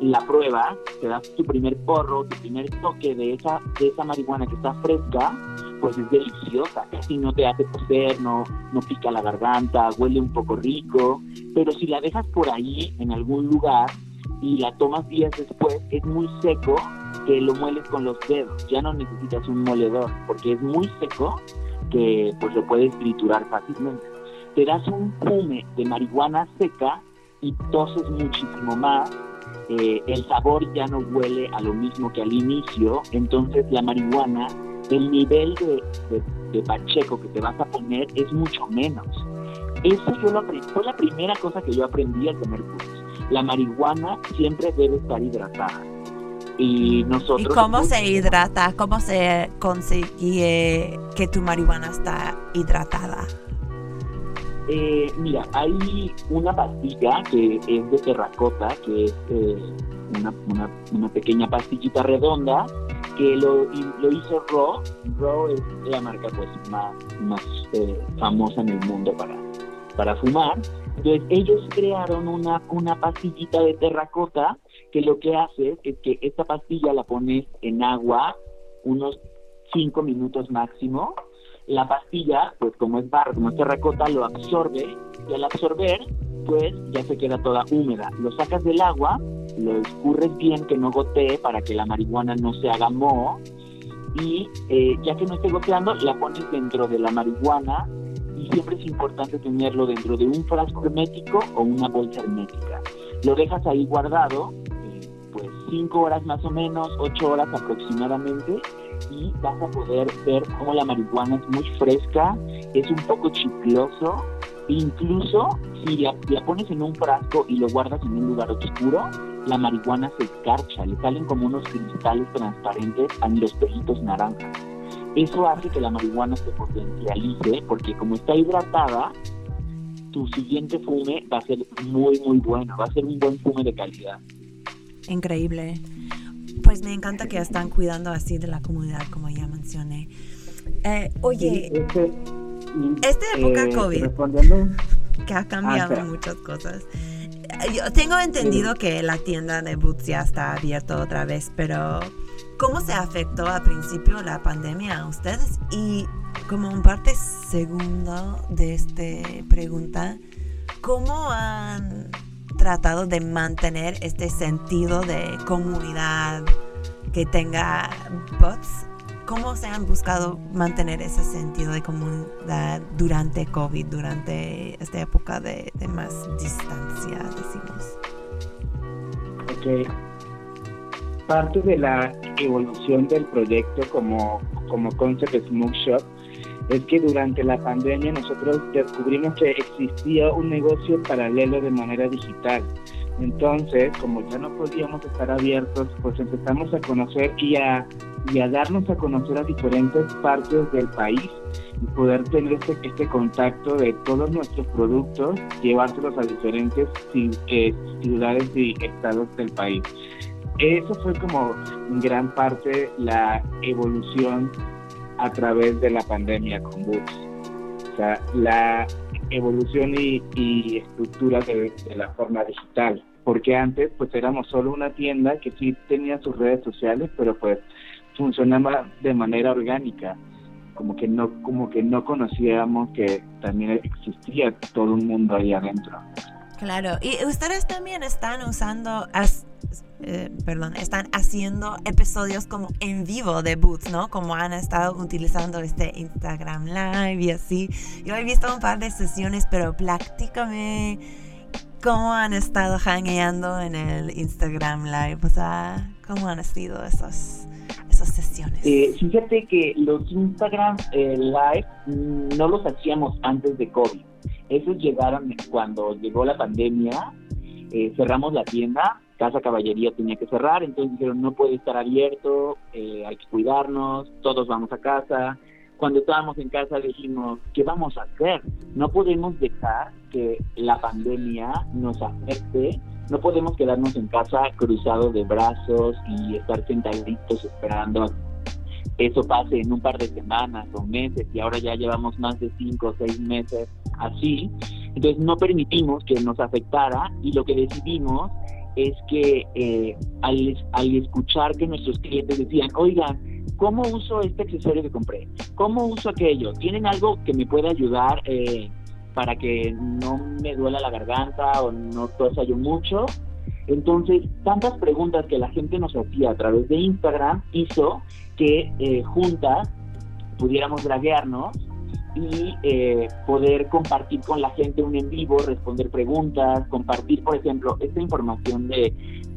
la pruebas, te das tu primer porro, tu primer toque de esa, de esa marihuana que está fresca, pues es deliciosa, casi no te hace toser, no, no pica la garganta, huele un poco rico, pero si la dejas por ahí en algún lugar y la tomas días después, es muy seco que lo mueles con los dedos, ya no necesitas un moledor, porque es muy seco que pues lo puedes triturar fácilmente. Te das un fume de marihuana seca y toses muchísimo más, eh, el sabor ya no huele a lo mismo que al inicio, entonces la marihuana, el nivel de, de, pacheco que te vas a poner es mucho menos. Eso yo lo fue la primera cosa que yo aprendí al tener cursos. La marihuana siempre debe estar hidratada y nosotros... ¿Y cómo se hidrata? ¿Cómo se consigue que tu marihuana está hidratada? Eh, mira, hay una pastilla que es de terracota, que es eh, una, pequeña pastillita redonda, que lo, hizo Raw. Raw es la marca pues más, más eh, famosa en el mundo para, para fumar. Entonces ellos crearon una, una pastillita de terracota que lo que hace es que esta pastilla la pones en agua unos 5 minutos máximo. La pastilla, pues como es barro, como es terracota, lo absorbe y al absorber, pues ya se queda toda húmeda. Lo sacas del agua, lo escurres bien que no gotee para que la marihuana no se haga moho y eh, ya que no esté goteando, la pones dentro de la marihuana y siempre es importante tenerlo dentro de un frasco hermético o una bolsa hermética. Lo dejas ahí guardado 5 horas más o menos, 8 horas aproximadamente, y vas a poder ver cómo la marihuana es muy fresca, es un poco chicloso, incluso si la, pones en un frasco y lo guardas en un lugar oscuro, la marihuana se escarcha, le salen como unos cristales transparentes a los pelitos naranjas. Eso hace que la marihuana se potencialice porque como está hidratada, tu siguiente fume va a ser muy muy bueno, va a ser un buen fume de calidad increíble. Pues me encanta que están cuidando así de la comunidad, como ya mencioné. Eh, oye, este, esta época eh, COVID, que ha cambiado ah, muchas cosas. Eh, yo tengo entendido que la tienda de Boots ya está abierta otra vez, pero ¿cómo se afectó al principio la pandemia a ustedes? Y como un parte segundo de esta pregunta, ¿cómo han tratado de mantener este sentido de comunidad que tenga bots? ¿Cómo se han buscado mantener ese sentido de comunidad durante COVID, durante esta época de, más distancia, decimos? Ok. Parte de la evolución del proyecto como, como Concept Smoke Shop es que durante la pandemia nosotros descubrimos que existía un negocio paralelo de manera digital. Entonces, como ya no podíamos estar abiertos, pues empezamos a conocer y a, y a darnos a conocer a diferentes partes del país y poder tener este, este contacto de todos nuestros productos, llevárselos a diferentes eh, ciudades y estados del país. Eso fue como en gran parte la evolución a través de la pandemia con Boots. O sea, la evolución y, estructura de, la forma digital. Porque antes pues éramos solo una tienda que sí tenía sus redes sociales, pero pues funcionaba de manera orgánica. como que no, como que no conocíamos que también existía todo un mundo ahí adentro. Claro, y ustedes también están usando, eh, perdón, están haciendo episodios como en vivo de Boots, ¿no? Como han estado utilizando este Instagram Live y así. Yo he visto un par de sesiones, pero prácticamente cómo han estado hangueando en el Instagram Live, o sea, cómo han sido esos, esas sesiones. Eh, fíjate que los Instagram eh, Live mm, no los hacíamos antes de COVID. Esos llegaron cuando llegó la pandemia, eh, cerramos la tienda, Casa Caballería tenía que cerrar, entonces dijeron no puede estar abierto, hay que cuidarnos, todos vamos a casa cuando estábamos en casa dijimos, ¿qué vamos a hacer? No podemos dejar que la pandemia nos afecte, no podemos quedarnos en casa cruzados de brazos y estar sentaditos esperando eso pase en un par de semanas o meses y ahora ya llevamos más de cinco o seis meses así. Entonces no permitimos que nos afectara y lo que decidimos es que eh, al, escuchar que nuestros clientes decían, oigan, ¿Cómo uso este accesorio que compré? ¿Cómo uso aquello? ¿Tienen algo que me pueda ayudar eh, para que no me duela la garganta o no tosa yo mucho? Entonces, tantas preguntas que la gente nos hacía a través de Instagram hizo que eh, juntas pudiéramos draguearnos y eh, poder compartir con la gente un en vivo, responder preguntas, compartir, por ejemplo, esta información de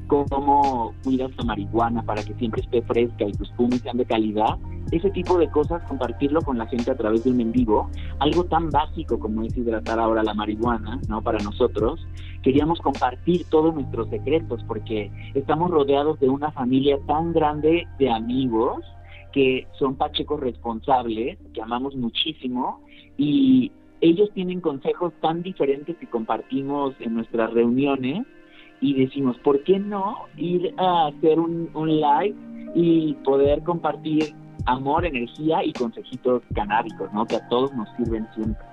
cómo cuidas la marihuana para que siempre esté fresca y tus pumis sean de calidad, ese tipo de cosas, compartirlo con la gente a través de un en vivo, algo tan básico como es hidratar ahora la marihuana, ¿no? Para nosotros, queríamos compartir todos nuestros secretos porque estamos rodeados de una familia tan grande de amigos que son pachecos responsables, que amamos muchísimo y ellos tienen consejos tan diferentes que compartimos en nuestras reuniones y decimos, ¿por qué no ir a hacer un, live y poder compartir amor, energía y consejitos canábicos, ¿no? Que a todos nos sirven siempre.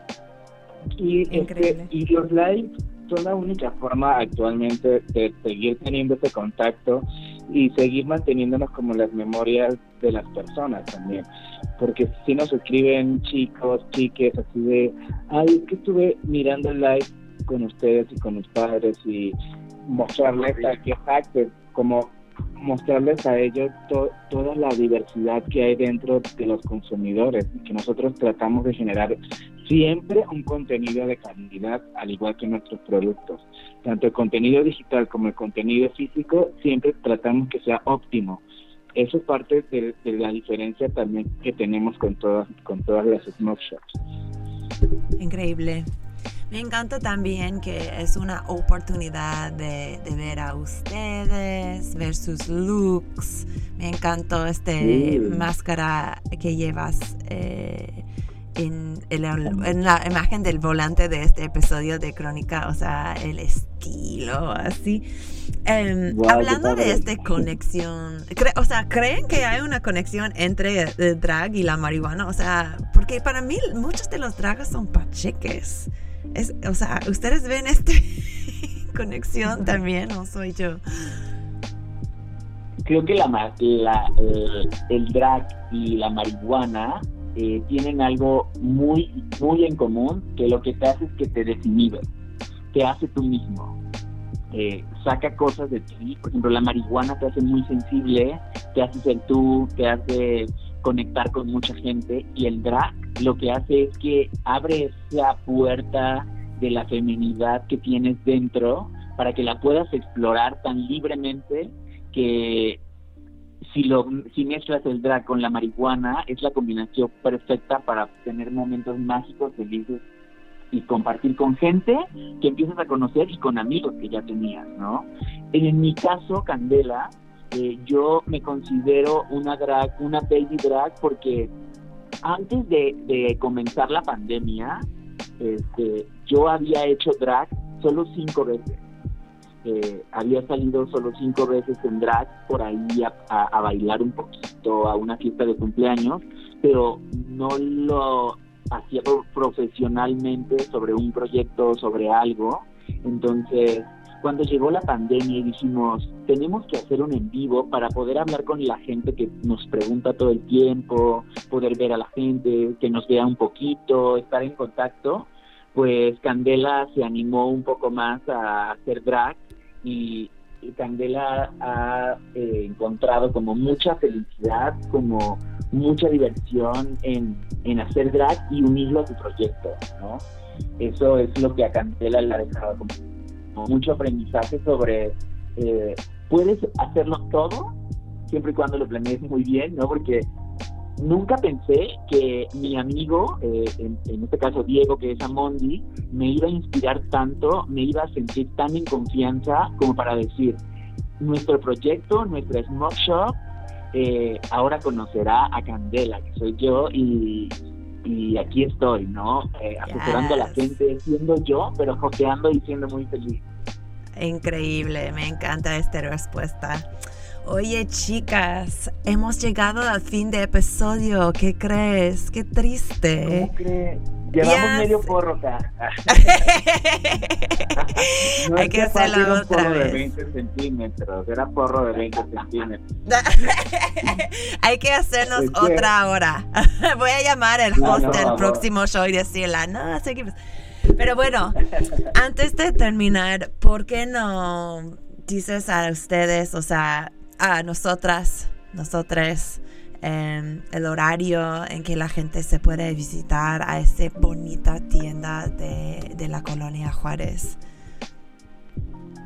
Y, este, y los lives son la única forma actualmente de seguir teniendo ese contacto y seguir manteniéndonos como las memorias de las personas también. Porque si nos escriben chicos, chiques, así de, ay, es que estuve mirando el live con ustedes y con mis padres y mostrarles a que como mostrarles a ellos toda la diversidad que hay dentro de los consumidores y que nosotros tratamos de generar siempre un contenido de calidad al igual que nuestros productos. Tanto el contenido digital como el contenido físico siempre tratamos que sea óptimo. Eso es parte de, la diferencia también que tenemos con todas con todas las smoke shops. Increíble. Me encanta también que es una oportunidad de, ver a ustedes, ver sus looks. Me encantó este máscara que llevas eh, en, la imagen del volante de este episodio de Crónica, o sea, el estilo, así. Em, hablando de esta conexión, o sea, ¿creen que hay una conexión entre el drag y la marihuana? O sea, porque para mí muchos de los dragas son pacheques. Es, o sea, ¿ustedes ven esta conexión también o soy yo? Creo que la, la el drag y la marihuana eh, tienen algo muy, muy en común, que lo que te hace es que te desinhibe, te hace tú mismo. Eh, saca cosas de ti, por ejemplo la marihuana te hace muy sensible, te hace ser tú, te hace conectar con mucha gente y el drag lo que hace es que abre esa puerta de la feminidad que tienes dentro para que la puedas explorar tan libremente que si lo si mezclas el drag con la marihuana es la combinación perfecta para tener momentos mágicos felices y compartir con gente que empiezas a conocer y con amigos que ya tenías no en mi caso Candela eh, yo me considero una drag, una baby drag, porque antes de, comenzar la pandemia, este, yo había hecho drag solo cinco veces. Eh, había salido solo cinco veces en drag por ahí a, bailar un poquito a una fiesta de cumpleaños, pero no lo hacía profesionalmente sobre un proyecto, sobre algo. Entonces, cuando llegó la pandemia y dijimos, tenemos que hacer un en vivo para poder hablar con la gente que nos pregunta todo el tiempo, poder ver a la gente, que nos vea un poquito, estar en contacto, pues Candela se animó un poco más a hacer drag y, Candela ha eh, encontrado como mucha felicidad, como mucha diversión en, en hacer drag y unirlo a su proyecto, ¿no? Eso es lo que a Candela le ha dejado como mucho aprendizaje sobre eh, puedes hacerlo todo siempre y cuando lo planees muy bien, ¿no? Porque nunca pensé que mi amigo, eh, en, este caso Diego, que es Amondi, me iba a inspirar tanto, me iba a sentir tan en confianza como para decir, nuestro proyecto, nuestra Smoke Shop, eh, ahora conocerá a Candela, que soy yo, y y aquí estoy, ¿no? Eh, asesorando a la gente, siendo yo, pero joteando y siendo muy feliz. Increíble, me encanta esta respuesta. Oye, chicas, hemos llegado al fin de episodio. ¿Qué crees? Qué triste. ¿Cómo crees? Llevamos medio porro acá. Hay que hacerlo otra vez. de 20 centímetros, era porro de 20 centímetros. Hay que hacernos otra hora. Voy a llamar al host del próximo show y decirle, no, seguimos. Pero bueno, antes de terminar, ¿por qué no dices a ustedes, o sea, a nosotras, nosotras, el horario en que la gente se puede visitar a esa bonita tienda de, la colonia Juárez?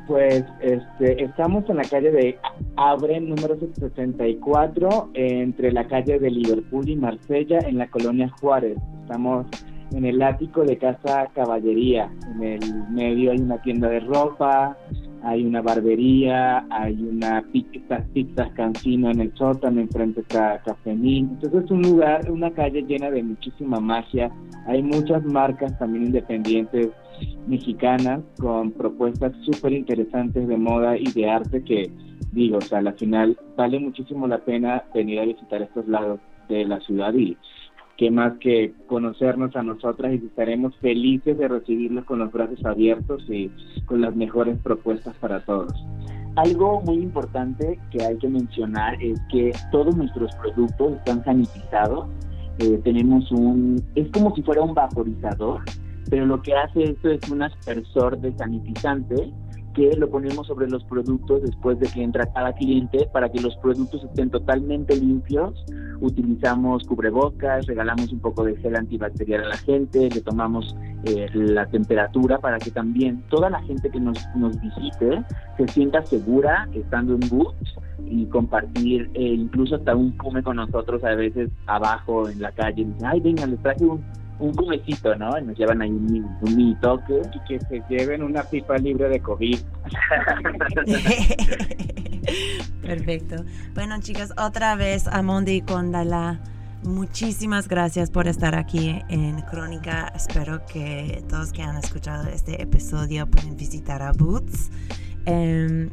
Pues este, estamos en la calle de Abre, número 64, entre la calle de Liverpool y Marsella, en la colonia Juárez. Estamos en el ático de Casa Caballería. En el medio hay una tienda de ropa, hay una barbería, hay una pizza, pizzas cancino en el sótano, enfrente está Cafenín. Entonces es un lugar, una calle llena de muchísima magia. Hay muchas marcas también independientes mexicanas con propuestas súper interesantes de moda y de arte que digo, o sea, al final vale muchísimo la pena venir a visitar estos lados de la ciudad y que más que conocernos a nosotras y estaremos felices de recibirlos con los brazos abiertos y con las mejores propuestas para todos. Algo muy importante que hay que mencionar es que todos nuestros productos están sanitizados. Eh, tenemos un, es como si fuera un vaporizador, pero lo que hace esto es un aspersor de sanitizante que lo ponemos sobre los productos después de que entra cada cliente para que los productos estén totalmente limpios. Utilizamos cubrebocas, regalamos un poco de gel antibacterial a la gente, le tomamos eh, la temperatura para que también toda la gente que nos, nos visite se sienta segura estando en Boots y compartir eh, incluso hasta un pume con nosotros a veces abajo en la calle. Dicen, ay, venga, les traje un, un cubecito, ¿no? Y nos llevan ahí un, un mini toque. Y que se lleven una pipa libre de COVID. Perfecto. Bueno, chicas, otra vez a Mondi Condala. Muchísimas gracias por estar aquí en Crónica. Espero que todos que han escuchado este episodio pueden visitar a Boots. Em,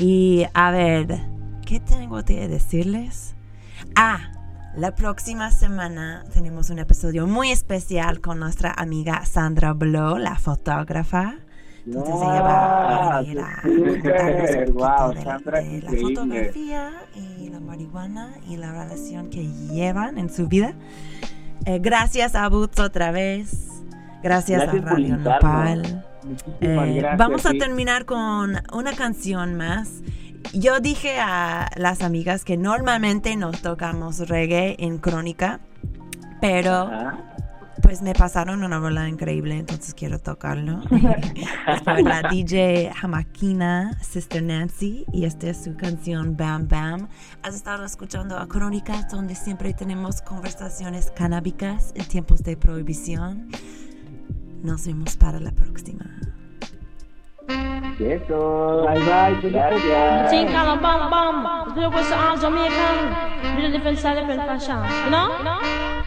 y a ver, ¿qué tengo que decirles? Ah, la próxima semana tenemos un episodio muy especial con nuestra amiga Sandra Blow, la fotógrafa. Entonces ella va a venir a contarnos de, la fotografía y la marihuana y la relación que llevan en su vida. Eh, gracias a Boots otra vez. Gracias, a Radio Nopal. Eh, vamos a terminar con una canción más yo dije a las amigas que normalmente no tocamos reggae en crónica, pero pues me pasaron una bola increíble, entonces quiero tocarlo. la DJ Jamaquina, Sister Nancy, y esta es su canción Bam Bam. Has estado escuchando a Crónica, donde siempre tenemos conversaciones canábicas en tiempos de prohibición. Nos vemos para la próxima. Bye bye. I'm a You know? Know?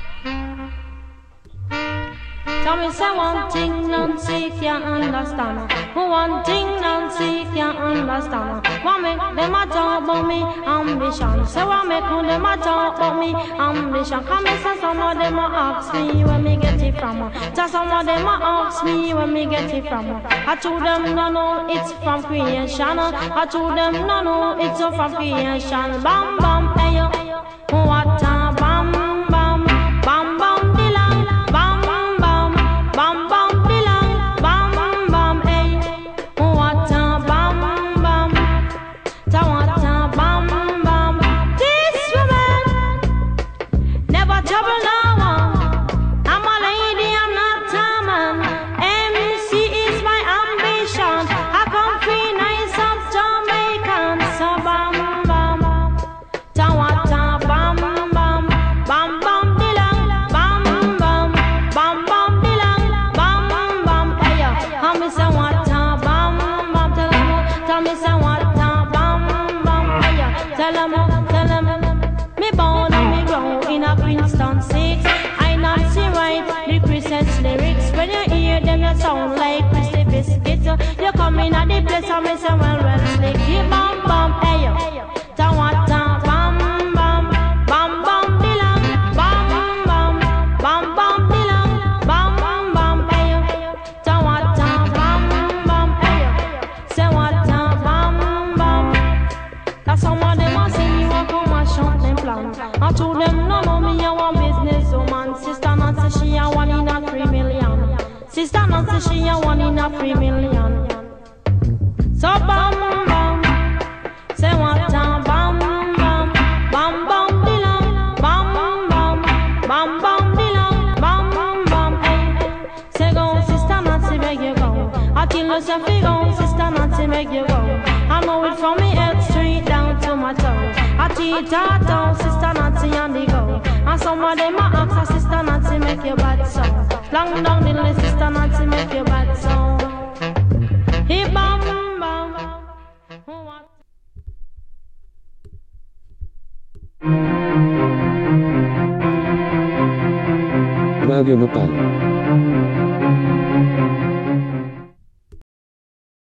Tell me say one thing, Nancy can't understand. One thing, Nancy can't understand. What make them a talk about me ambition? Say what make them a talk about me ambition? Come and say some of them ask me where me get it from. Just some of them ask me where me get it from. I told them no no, it's from creation. I told them no no, it's from creation. Bam bam, hey yo, what time?